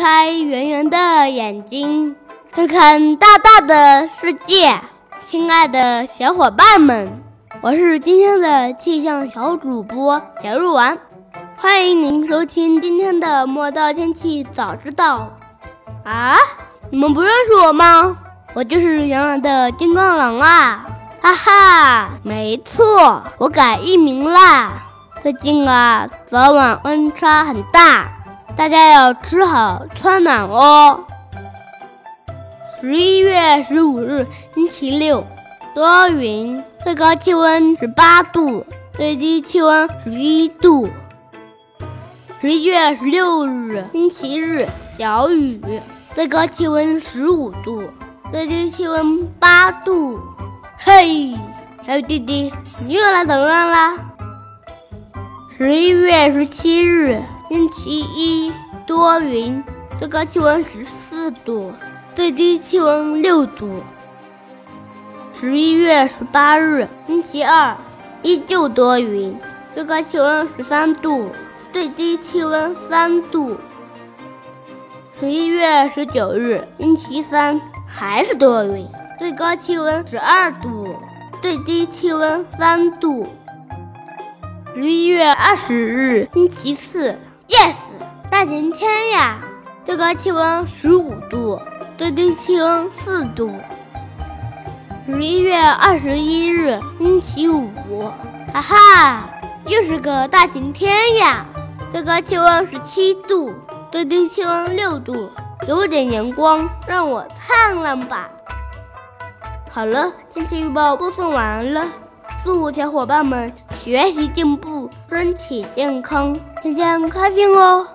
开圆圆的眼睛，看看大大的世界。亲爱的小伙伴们，我是今天的气象小主播小鹿丸，欢迎您收听今天的《莫道天气早知道》。啊，你们不认识我吗？我就是原来的金刚狼啊！哈哈，没错，我改艺名啦。最近啊，早晚温差很大，大家要吃好穿暖哦。十一月十五日，星期六，多云，最高气温十八度，最低气温十一度。十一月十六日，星期日，小雨，最高气温十五度，最低气温八度。嘿，小雨弟弟，你又来捣乱啦！十一月十七日，星期一，多云，最高气温十四度，最低气温六度。十一月十八日，星期二，依旧多云，最高气温十三度，最低气温三度。十一月十九日，星期三，还是多云，最高气温十二度，最低气温三度。十一月二十日，星期四，yes，大晴天呀！最高气温十五度，最低气温四度。十一月二十一日，星期五，哈哈，又是个大晴天呀！最高气温十七度，最低气温六度，有点阳光，让我灿烂吧。好了，天气预报播送完了，祝小伙伴们！学习进步，身体健康，天天开心哦！